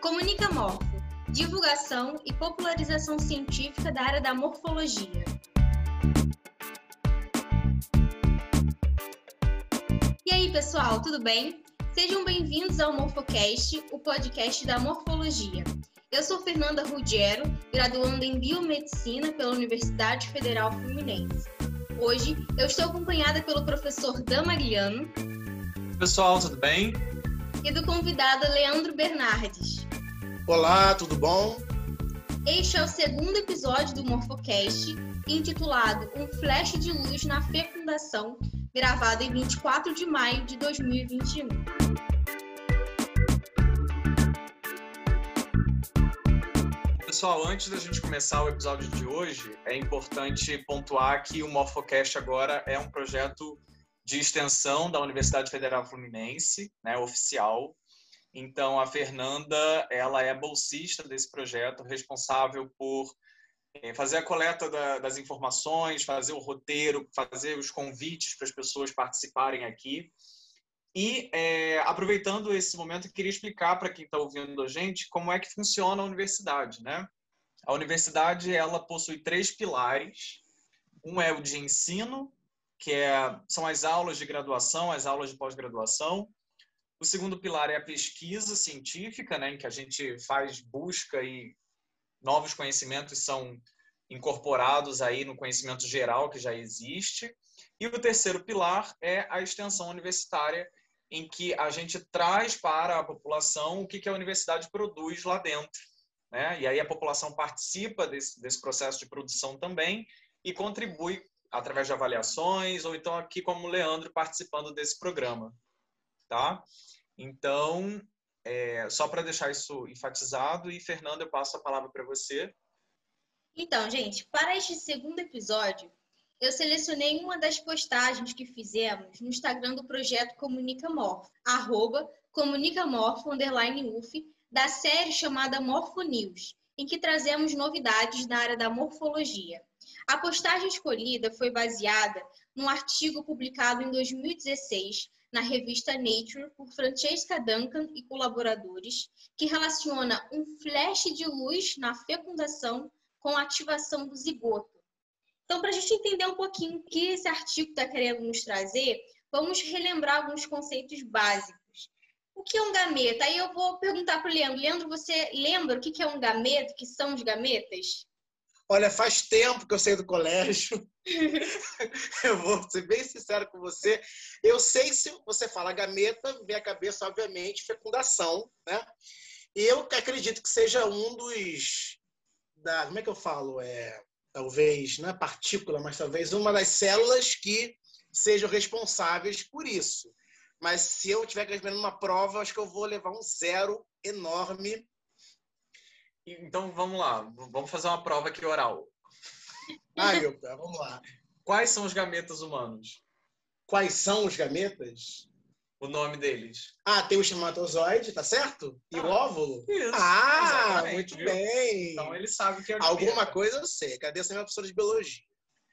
Comunica Morfo, divulgação e popularização científica da área da morfologia. E aí, pessoal, tudo bem? Sejam bem-vindos ao Morfocast, o podcast da morfologia. Eu sou Fernanda Ruggiero, graduanda em Biomedicina pela Universidade Federal Fluminense. Hoje eu estou acompanhada pelo professor Damariano. Pessoal, tudo bem? E do convidado Leandro Bernardes. Olá, tudo bom? Este é o segundo episódio do Morfocast, intitulado Um Flash de Luz na Fecundação, gravado em 24 de maio de 2021. Pessoal, antes da gente começar o episódio de hoje, é importante pontuar que o Morfocast agora é um projeto de extensão da Universidade Federal Fluminense, né, oficial. Então, a Fernanda, ela é bolsista desse projeto, responsável por é, fazer a coleta da, das informações, fazer o roteiro, fazer os convites para as pessoas participarem aqui. E, é, aproveitando esse momento, queria explicar para quem está ouvindo a gente como é que funciona a universidade. Né? A universidade ela possui três pilares. Um é o de ensino, que é, são as aulas de graduação, as aulas de pós-graduação. O segundo pilar é a pesquisa científica, né, em que a gente faz busca e novos conhecimentos são incorporados aí no conhecimento geral que já existe. E o terceiro pilar é a extensão universitária, em que a gente traz para a população o que, a universidade produz lá dentro. Né? E aí a população participa desse, desse processo de produção também e contribui através de avaliações, ou então aqui como o Leandro participando desse programa. Tá? Então, é, só para deixar isso enfatizado, e Fernanda, eu passo a palavra para você. Então, gente, para este segundo episódio, eu selecionei uma das postagens que fizemos no Instagram do projeto Comunicamorfo, arroba comunicamorfo, UF, da série chamada Morfo News, em que trazemos novidades na área da morfologia. A postagem escolhida foi baseada num artigo publicado em 2016 na revista Nature por Francesca Duncan e colaboradores, que relaciona um flash de luz na fecundação com a ativação do zigoto então, para a gente entender um pouquinho o que esse artigo está querendo nos trazer, vamos relembrar alguns conceitos básicos. O que é um gameta? Aí eu vou perguntar para o Leandro. Leandro, você lembra o que é um gameta? O que são os gametas? Olha, faz tempo que eu saí do colégio. eu vou ser bem sincero com você. Eu sei se você fala gameta, vem cabeça, obviamente, fecundação, né? E eu acredito que seja um dos. Da, como é que eu falo? É, talvez, não é partícula, mas talvez uma das células que sejam responsáveis por isso. Mas se eu tiver que responder uma prova, acho que eu vou levar um zero enorme. Então vamos lá, vamos fazer uma prova aqui oral. Ai, meu pai, vamos lá. Quais são os gametas humanos? Quais são os gametas? o nome deles. Ah, tem o espermatozoide, tá certo? E ah, o óvulo? Isso. Ah, muito viu? bem. Então ele sabe que é o Alguma coisa eu sei. Cadê essa minha professora de biologia?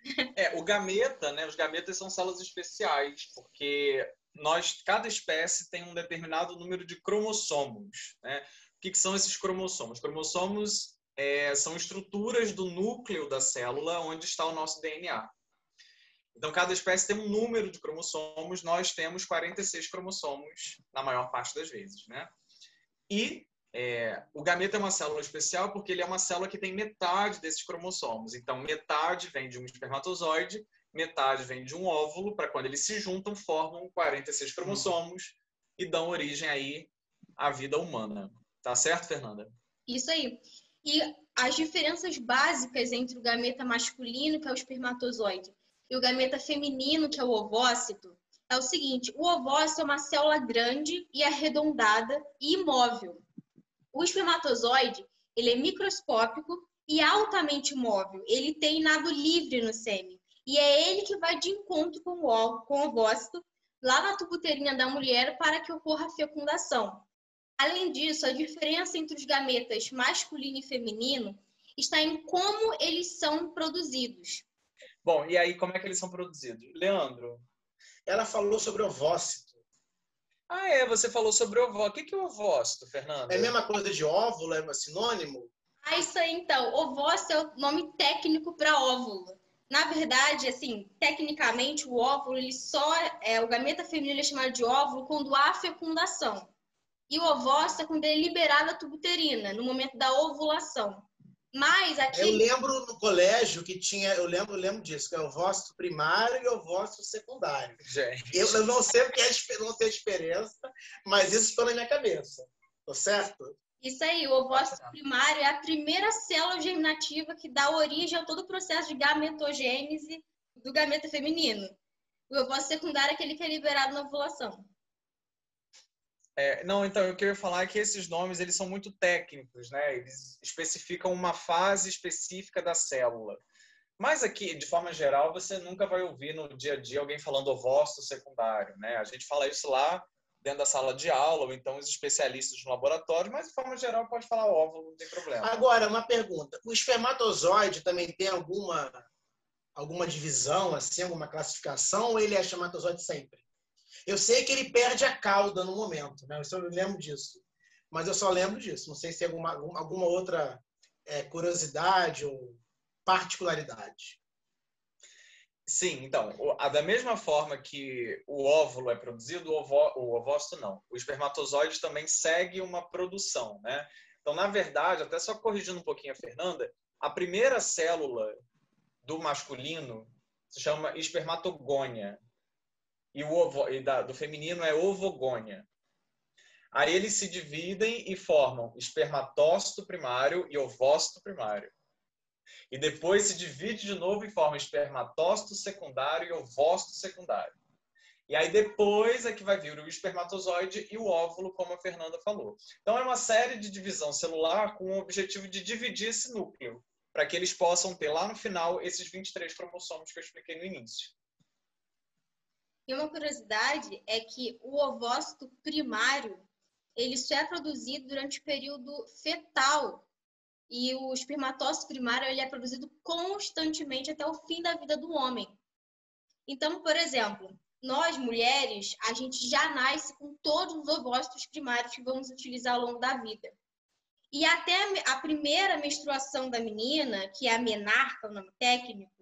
É, o gameta, né? Os gametas são células especiais, porque nós, cada espécie tem um determinado número de cromossomos, né? O que, que são esses cromossomos? Cromossomos é, são estruturas do núcleo da célula onde está o nosso DNA. Então, cada espécie tem um número de cromossomos, nós temos 46 cromossomos na maior parte das vezes, né? E é, o gameta é uma célula especial porque ele é uma célula que tem metade desses cromossomos. Então, metade vem de um espermatozoide, metade vem de um óvulo, para quando eles se juntam, formam 46 cromossomos e dão origem aí à vida humana. Tá certo, Fernanda? Isso aí. E as diferenças básicas entre o gameta masculino, que é o espermatozoide, e o gameta feminino, que é o ovócito, é o seguinte: o ovócito é uma célula grande e arredondada e imóvel. O espermatozoide, ele é microscópico e altamente móvel. Ele tem nado livre no sêmen. E é ele que vai de encontro com o, com o ovócito lá na tubuteirinha da mulher para que ocorra a fecundação. Além disso, a diferença entre os gametas masculino e feminino está em como eles são produzidos. Bom, e aí como é que eles são produzidos? Leandro? Ela falou sobre ovócito. Ah, é, você falou sobre ovócito. O que é ovócito, Fernanda? É a mesma coisa de óvulo, é sinônimo? Ah, isso aí então. Ovócito é o nome técnico para óvulo. Na verdade, assim, tecnicamente, o óvulo, ele só é o gameta feminino é chamado de óvulo quando há fecundação. E o ovócito é quando ele é liberado a tubuterina, no momento da ovulação. Mas aqui. Eu lembro no colégio que tinha, eu lembro, eu lembro disso, que é o ovócito primário e o ovócito secundário. Gente. Eu, eu não sei o que é não sei a diferença, mas isso ficou na minha cabeça. Tô certo? Isso aí, o ovócito primário é a primeira célula germinativa que dá origem a todo o processo de gametogênese do gameta feminino. O ovócito secundário é aquele que é liberado na ovulação. É, não, então, eu ia falar que esses nomes eles são muito técnicos, né? Eles especificam uma fase específica da célula. Mas aqui, de forma geral, você nunca vai ouvir no dia a dia alguém falando ovócito secundário, né? A gente fala isso lá dentro da sala de aula, ou então os especialistas no laboratório, mas de forma geral pode falar óvulo, não tem problema. Agora, uma pergunta. O espermatozoide também tem alguma, alguma divisão, assim, alguma classificação, ou ele é espermatozoide sempre? Eu sei que ele perde a cauda no momento, né? Eu só lembro disso. Mas eu só lembro disso. Não sei se tem alguma, alguma outra é, curiosidade ou particularidade. Sim, então, da mesma forma que o óvulo é produzido, o, ovo, o ovócito não. O espermatozoide também segue uma produção, né? Então, na verdade, até só corrigindo um pouquinho a Fernanda, a primeira célula do masculino se chama espermatogônia e o ovo, e da, do feminino é ovogônia. Aí eles se dividem e formam espermatócito primário e ovócito primário. E depois se divide de novo e forma espermatócito secundário e ovócito secundário. E aí depois é que vai vir o espermatozoide e o óvulo, como a Fernanda falou. Então é uma série de divisão celular com o objetivo de dividir esse núcleo, para que eles possam ter lá no final esses 23 cromossomos que eu expliquei no início. E uma curiosidade é que o ovócito primário ele só é produzido durante o período fetal e o espermatócito primário ele é produzido constantemente até o fim da vida do homem. Então, por exemplo, nós mulheres, a gente já nasce com todos os ovócitos primários que vamos utilizar ao longo da vida. E até a primeira menstruação da menina, que é a menarca, o nome técnico,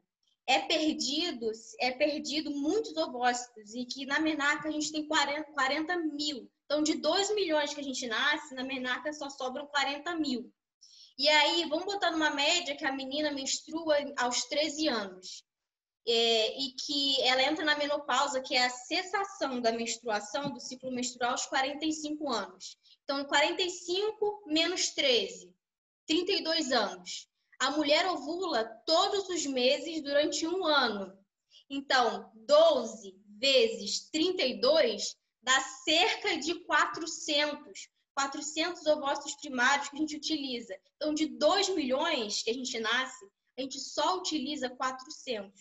é perdido, é perdido muitos ovócitos e que na menarca a gente tem 40, 40 mil. Então, de 2 milhões que a gente nasce, na menarca só sobram 40 mil. E aí, vamos botar numa média que a menina menstrua aos 13 anos. É, e que ela entra na menopausa, que é a cessação da menstruação, do ciclo menstrual, aos 45 anos. Então, 45 menos 13, 32 anos. A mulher ovula todos os meses durante um ano. Então, 12 vezes 32 dá cerca de 400. 400 ovócitos primários que a gente utiliza. Então, de 2 milhões que a gente nasce, a gente só utiliza 400.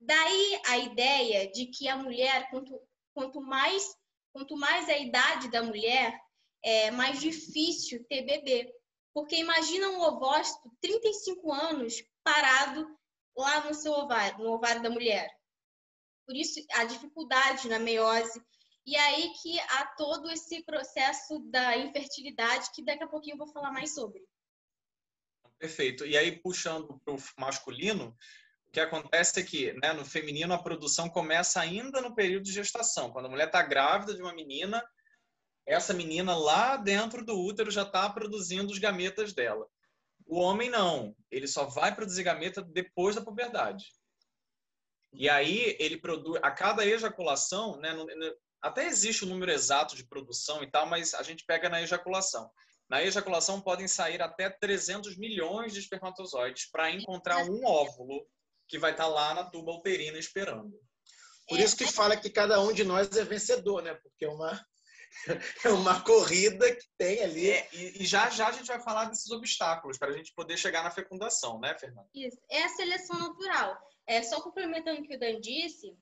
Daí a ideia de que a mulher, quanto, quanto, mais, quanto mais a idade da mulher, é mais difícil ter bebê. Porque imagina um ovócito 35 anos parado lá no seu ovário, no ovário da mulher. Por isso, a dificuldade na meiose e aí que há todo esse processo da infertilidade, que daqui a pouquinho eu vou falar mais sobre. Perfeito. E aí, puxando para o masculino, o que acontece é que né, no feminino a produção começa ainda no período de gestação. Quando a mulher está grávida de uma menina, essa menina lá dentro do útero já está produzindo os gametas dela. O homem não. Ele só vai produzir gameta depois da puberdade. E aí ele produz a cada ejaculação, né, até existe o um número exato de produção e tal, mas a gente pega na ejaculação. Na ejaculação podem sair até 300 milhões de espermatozoides para encontrar um óvulo que vai estar tá lá na tuba uterina esperando. Por isso que fala que cada um de nós é vencedor, né? Porque é uma, é uma corrida que tem ali. É, e, e, já já a gente vai falar desses obstáculos para a gente poder chegar na fecundação, né, Fernanda? Isso. É a seleção natural. É, só complementando o que o Dan disse,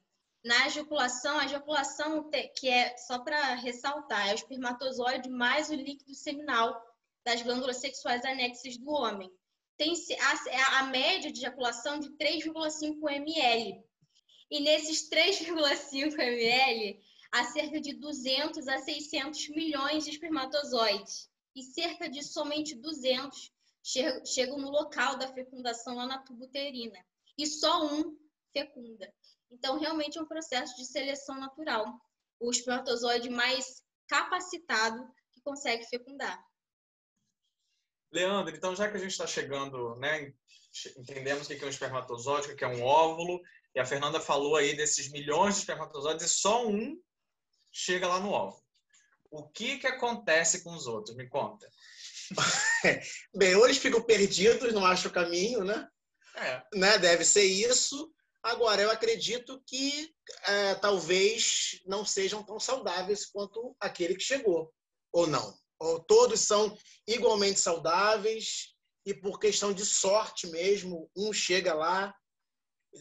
na ejaculação, a ejaculação, que é, só para ressaltar, é o espermatozoide mais o líquido seminal das glândulas sexuais anexas do homem. Tem a, é a média de ejaculação de 3,5 ml. E nesses 3,5 ml, há cerca de 200 a 600 milhões de espermatozoides e cerca de somente 200 chegam no local da fecundação lá na tuba uterina e só um fecunda. Então, realmente é um processo de seleção natural. O espermatozoide mais capacitado que consegue fecundar. Leandro, então já que a gente está chegando, né, entendemos o que é um espermatozoide, o que é um óvulo, e a Fernanda falou aí desses milhões de espermatozoides e só um chega lá no óvulo. O que, que acontece com os outros? Me conta. Bem, ou eles ficam perdidos, não acham o caminho, né? É. né? Deve ser isso. Agora, eu acredito que é, talvez não sejam tão saudáveis quanto aquele que chegou, ou não. Ou todos são igualmente saudáveis e por questão de sorte mesmo, um chega lá,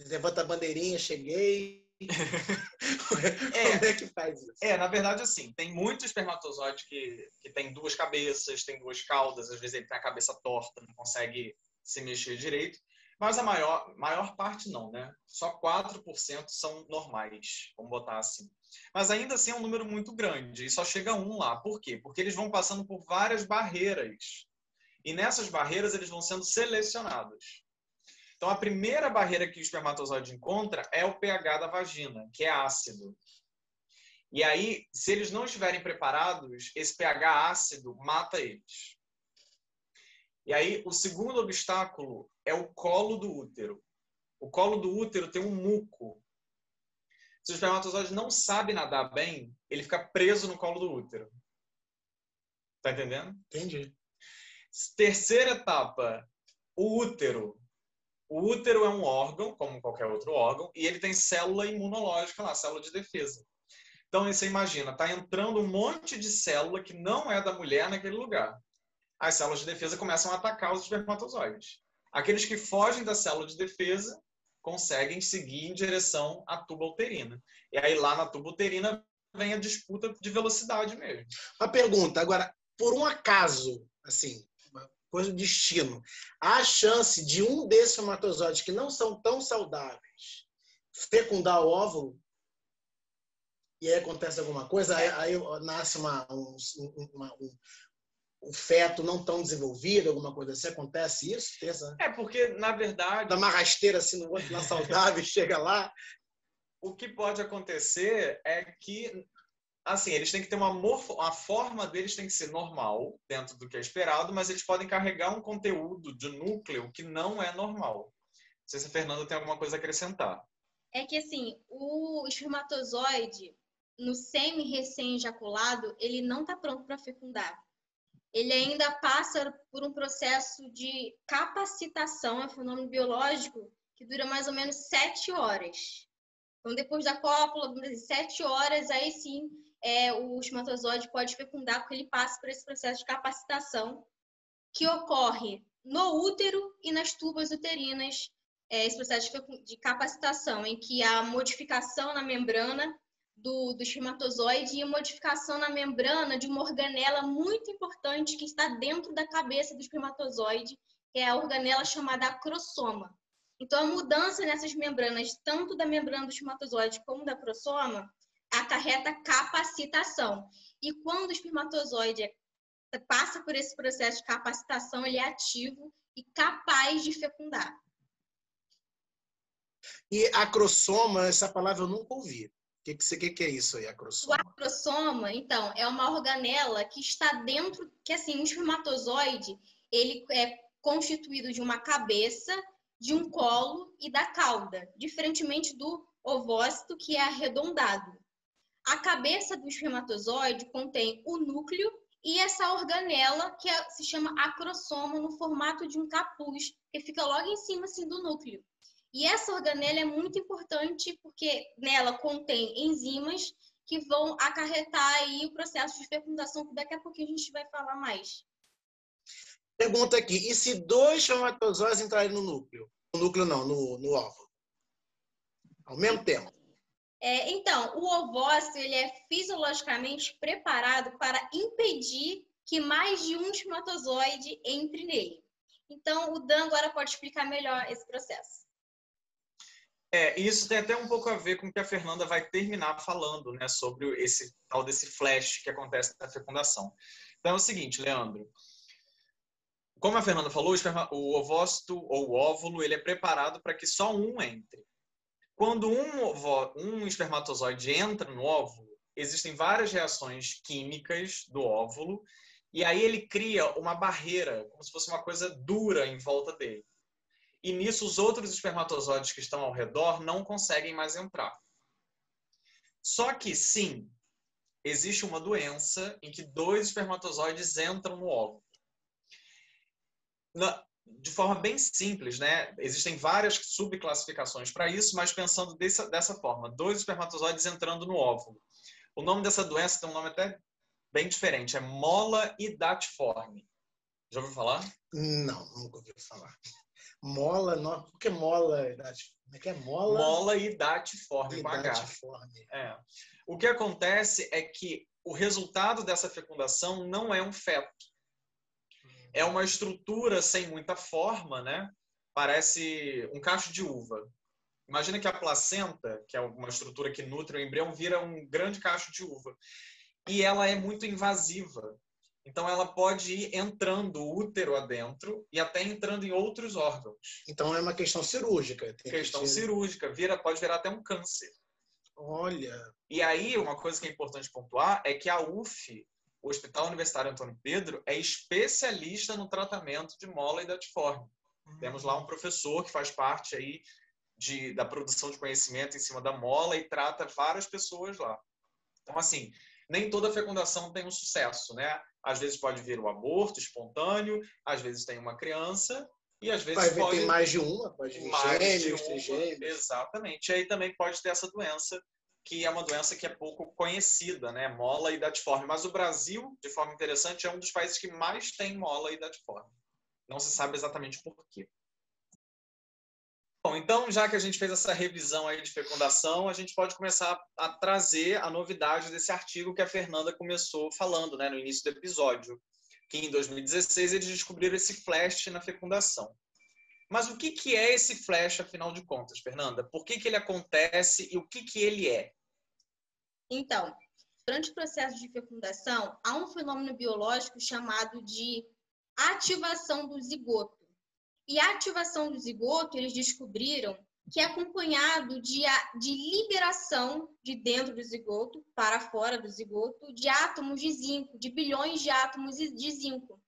levanta a bandeirinha, cheguei. é, Como é que faz isso? É, na verdade, assim, tem muitos espermatozoides que, que tem duas cabeças, tem duas caudas, às vezes ele tem a cabeça torta, não consegue se mexer direito. Mas a maior, maior parte não, né? Só 4% são normais, vamos botar assim. Mas ainda assim é um número muito grande e só chega um lá. Por quê? Porque eles vão passando por várias barreiras. E nessas barreiras eles vão sendo selecionados. Então a primeira barreira que o espermatozoide encontra é o pH da vagina, que é ácido. E aí, se eles não estiverem preparados, esse pH ácido mata eles. E aí, o segundo obstáculo é o colo do útero. O colo do útero tem um muco. Se o espermatozoide não sabe nadar bem, ele fica preso no colo do útero. Tá entendendo? Entendi. Terceira etapa, o útero. O útero é um órgão, como qualquer outro órgão, e ele tem célula imunológica lá, célula de defesa. Então, você imagina, tá entrando um monte de célula que não é da mulher naquele lugar. As células de defesa começam a atacar os espermatozoides. Aqueles que fogem da célula de defesa conseguem seguir em direção à tuba uterina. E aí lá na tuba uterina vem a disputa de velocidade mesmo. Uma pergunta, agora, por um acaso, assim, coisa do destino, há chance de um desses espermatozoides que não são tão saudáveis fecundar o óvulo? E aí acontece alguma coisa, aí, aí nasce uma, um, uma, um, o feto não tão desenvolvido, alguma coisa assim? Acontece isso? Terça? É, porque, na verdade. Dá uma rasteira assim no outro, lá saudável, chega lá. O que pode acontecer é que, assim, eles têm que ter uma morfo... A forma deles tem que ser normal, dentro do que é esperado, mas eles podem carregar um conteúdo de núcleo que não é normal. Não sei se a Fernanda tem alguma coisa a acrescentar. É que, assim, o espermatozoide, no semi-recém-ejaculado, ele não está pronto para fecundar ele ainda passa por um processo de capacitação, é um fenômeno biológico que dura mais ou menos sete horas. Então, depois da cópula, sete horas, aí sim é, o espermatozoide pode fecundar, porque ele passa por esse processo de capacitação que ocorre no útero e nas tubas uterinas, é, esse processo de, capacitação, em que a modificação na membrana do, do espermatozoide e modificação na membrana de uma organela muito importante que está dentro da cabeça do espermatozoide, que é a organela chamada acrosoma. Então, a mudança nessas membranas, tanto da membrana do espermatozoide como da acrosoma, acarreta capacitação. E quando o espermatozoide é, passa por esse processo de capacitação, ele é ativo e capaz de fecundar. E acrosoma, essa palavra eu nunca ouvi que, que, que, que é isso aí, acrossoma? O acrossoma, então, é uma organela que está dentro, que assim, o espermatozoide, ele é constituído de uma cabeça, de um colo e da cauda, diferentemente do ovócito, que é arredondado. A cabeça do espermatozoide contém o núcleo e essa organela que é, se chama acrossoma no formato de um capuz, que fica logo em cima assim, do núcleo. E essa organela é muito importante porque nela contém enzimas que vão acarretar aí o processo de fecundação, que daqui a pouquinho a gente vai falar mais. Pergunta aqui, e se dois espermatozoides entrarem no núcleo? No núcleo não, no, no óvulo. Ao mesmo tempo. É, então, o ovócito ele é fisiologicamente preparado para impedir que mais de um espermatozoide entre nele. Então, o Dan agora pode explicar melhor esse processo. É, isso tem até um pouco a ver com o que a Fernanda vai terminar falando, né, sobre esse tal desse flash que acontece na fecundação. Então é o seguinte, Leandro. Como a Fernanda falou, o ovócito ou o óvulo ele é preparado para que só um entre. Quando um, um espermatozoide entra no óvulo, existem várias reações químicas do óvulo e aí ele cria uma barreira, como se fosse uma coisa dura em volta dele. E nisso os outros espermatozoides que estão ao redor não conseguem mais entrar. Só que sim, existe uma doença em que dois espermatozoides entram no óvulo. De forma bem simples, né? Existem várias subclassificações para isso, mas pensando dessa, dessa forma, dois espermatozoides entrando no óvulo. O nome dessa doença tem um nome até bem diferente, é mola hidatiforme. Já ouviu falar? Não, nunca ouvi falar. Mola, não, por que mola? Como é que é mola? Mola hidatiforme, idatiforme. É. O que acontece é que o resultado dessa fecundação não é um feto. É uma estrutura sem muita forma, né? Parece um cacho de uva. Imagina que a placenta, que é uma estrutura que nutre o embrião, vira um grande cacho de uva. E ela é muito invasiva. Então, ela pode ir entrando o útero adentro e até entrando em outros órgãos. Então, é uma questão cirúrgica. questão que cirúrgica. Vira, pode virar até um câncer. Olha. E aí, uma coisa que é importante pontuar é que a UF, o Hospital Universitário Antônio Pedro, é especialista no tratamento de mola e datiforme. Uhum. Temos lá um professor que faz parte aí de, da produção de conhecimento em cima da mola e trata várias pessoas lá. Então, assim, nem toda fecundação tem um sucesso, né? Às vezes pode vir o aborto espontâneo, às vezes tem uma criança e às vezes pode ter mais de uma, pode vir mais gêmeos, de uma. Exatamente. E aí também pode ter essa doença que é uma doença que é pouco conhecida, né? Mola e datiforme. Mas o Brasil, de forma interessante, é um dos países que mais tem mola e datiforme. Não se sabe exatamente por quê. Bom, então, já que a gente fez essa revisão aí de fecundação, a gente pode começar a trazer a novidade desse artigo que a Fernanda começou falando né, no início do episódio, que em 2016 eles descobriram esse flash na fecundação. Mas o que, que é esse flash, afinal de contas, Fernanda? Por que, que ele acontece e o que, que ele é? Então, durante o processo de fecundação, há um fenômeno biológico chamado de ativação do zigoto. E a ativação do zigoto, eles descobriram que é acompanhado de, de liberação de dentro do zigoto para fora do zigoto de átomos de zinco, de bilhões de átomos de zinco.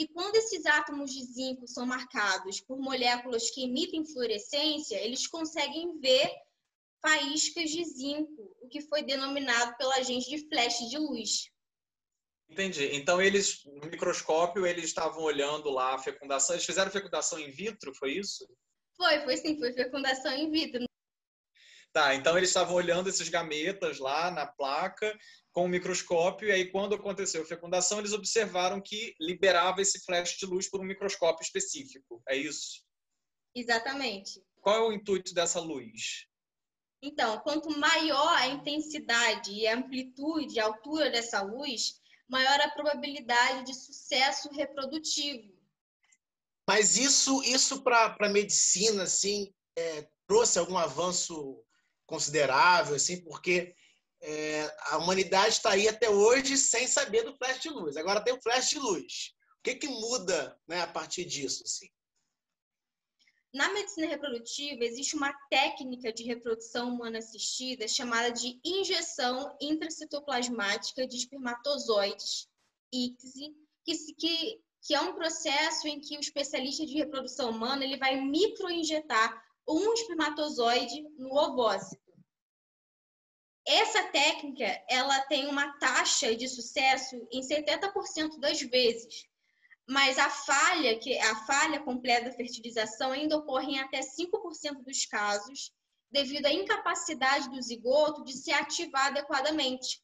E quando esses átomos de zinco são marcados por moléculas que emitem fluorescência, eles conseguem ver faíscas de zinco, o que foi denominado pela gente de flash de luz. Entendi. Então eles, no microscópio, eles estavam olhando lá a fecundação. Eles fizeram fecundação in vitro, foi isso? Foi, foi sim, foi fecundação in vitro. Tá, então eles estavam olhando esses gametas lá na placa com o microscópio, e aí quando aconteceu a fecundação, eles observaram que liberava esse flash de luz por um microscópio específico. É isso? Exatamente. Qual é o intuito dessa luz? Então, quanto maior a intensidade e a amplitude, a altura dessa luz, maior a probabilidade de sucesso reprodutivo. Mas isso, isso para a medicina, assim, é, trouxe algum avanço considerável, assim, porque é, a humanidade está aí até hoje sem saber do flash de luz. Agora tem o flash de luz. O que, que muda né, a partir disso? Assim? Na medicina reprodutiva, existe uma técnica de reprodução humana assistida chamada de injeção intracitoplasmática de espermatozoides, ICSI, que, que, que é um processo em que o especialista de reprodução humana ele vai microinjetar um espermatozoide no ovócito. Essa técnica ela tem uma taxa de sucesso em 70% das vezes, mas a falha, que a falha completa da fertilização ainda ocorre em até 5% dos casos, devido à incapacidade do zigoto de se ativar adequadamente.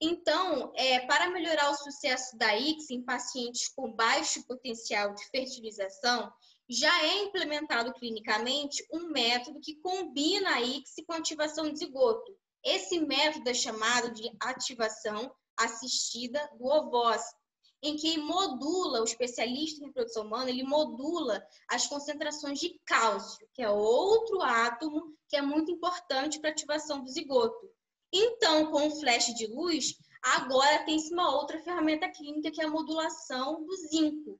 Então, é, para melhorar o sucesso da ICS em pacientes com baixo potencial de fertilização, já é implementado clinicamente um método que combina a ICS com ativação de zigoto. Esse método é chamado de ativação assistida do ovócito em que modula, o especialista em reprodução humana, ele modula as concentrações de cálcio, que é outro átomo que é muito importante para a ativação do zigoto. Então, com o flash de luz, agora tem-se uma outra ferramenta clínica que é a modulação do zinco.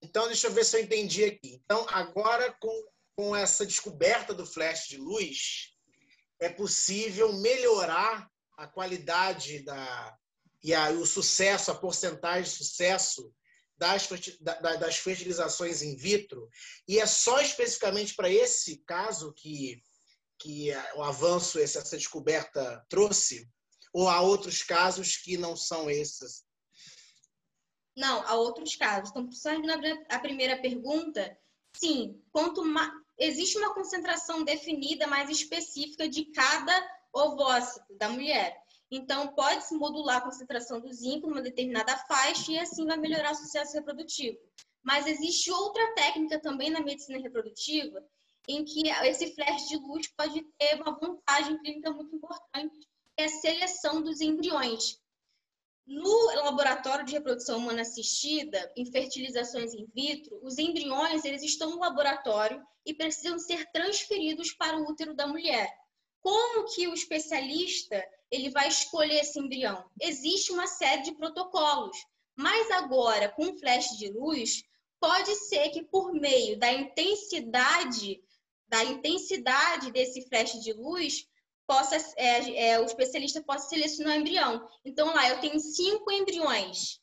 Então, deixa eu ver se eu entendi aqui. Então, agora com, com essa descoberta do flash de luz, é possível melhorar a qualidade da, e a, o sucesso, a porcentagem de sucesso das, das fertilizações in vitro. E é só especificamente para esse caso que, que o avanço, essa descoberta trouxe? Ou há outros casos que não são esses? Não, há outros casos. Então, respondendo a primeira pergunta, sim, quanto mais, existe uma concentração definida mais específica de cada ovócito da mulher. Então, pode-se modular a concentração do zinco numa determinada faixa e assim vai melhorar o sucesso reprodutivo. Mas existe outra técnica também na medicina reprodutiva em que esse flash de luz pode ter uma vantagem clínica muito importante, que é a seleção dos embriões. No laboratório de reprodução humana assistida, em fertilizações in vitro, os embriões eles estão no laboratório e precisam ser transferidos para o útero da mulher. Como que o especialista ele vai escolher esse embrião? Existe uma série de protocolos, mas agora com flash de luz pode ser que por meio da intensidade da intensidade desse flash de luz possa é, é, o especialista possa selecionar o embrião. Então lá eu tenho cinco embriões.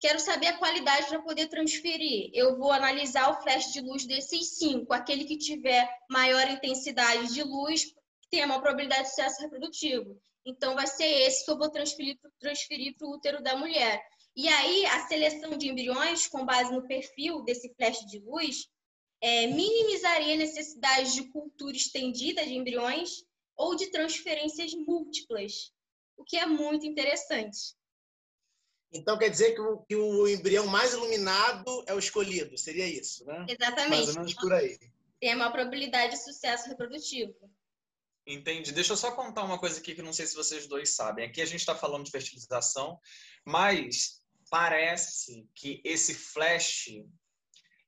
Quero saber a qualidade para poder transferir. Eu vou analisar o flash de luz desses cinco. Aquele que tiver maior intensidade de luz tem a maior probabilidade de sucesso reprodutivo. Então vai ser esse que eu vou transferir para o útero da mulher. E aí a seleção de embriões com base no perfil desse flash de luz é, minimizaria a necessidade de cultura estendida de embriões ou de transferências múltiplas, o que é muito interessante. Então quer dizer que o, que o embrião mais iluminado é o escolhido, seria isso, né? Exatamente. Mais ou menos por aí. Tem a maior probabilidade de sucesso reprodutivo. Entendi. Deixa eu só contar uma coisa aqui que não sei se vocês dois sabem. Aqui a gente está falando de fertilização, mas parece que esse flash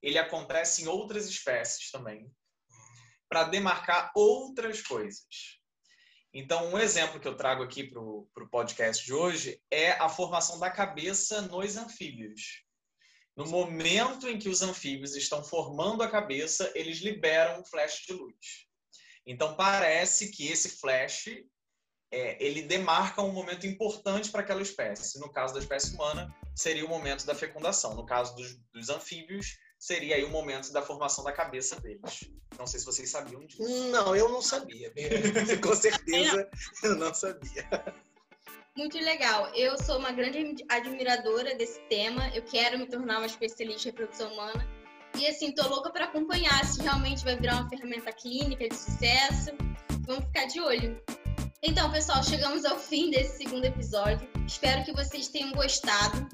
ele acontece em outras espécies também, para demarcar outras coisas. Então, um exemplo que eu trago aqui para o podcast de hoje é a formação da cabeça nos anfíbios. No momento em que os anfíbios estão formando a cabeça, eles liberam um flash de luz. Então, parece que esse flash é, ele demarca um momento importante para aquela espécie. No caso da espécie humana, seria o momento da fecundação. No caso dos, dos anfíbios, seria aí o momento da formação da cabeça deles. Não sei se vocês sabiam disso. Não, eu não sabia. Com certeza eu não sabia. Muito legal. Eu sou uma grande admiradora desse tema. Eu quero me tornar uma especialista em reprodução humana. E assim, tô louca para acompanhar se realmente vai virar uma ferramenta clínica de sucesso. Vamos ficar de olho. Então, pessoal, chegamos ao fim desse segundo episódio. Espero que vocês tenham gostado.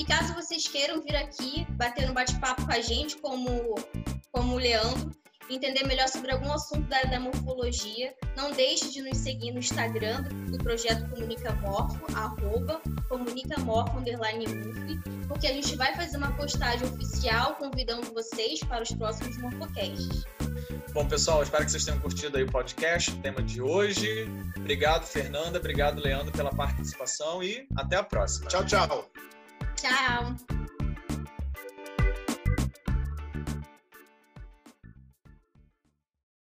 E caso vocês queiram vir aqui bater um bate-papo com a gente, como, como o Leandro, entender melhor sobre algum assunto da área da morfologia, não deixe de nos seguir no Instagram do, projeto Comunicamorfo, arroba comunicamorfo, underline porque a gente vai fazer uma postagem oficial convidando vocês para os próximos Morfocasts. Bom, pessoal, espero que vocês tenham curtido aí o podcast, o tema de hoje. Obrigado, Fernanda. Obrigado, Leandro, pela participação e até a próxima. Tchau, tchau. Ciao.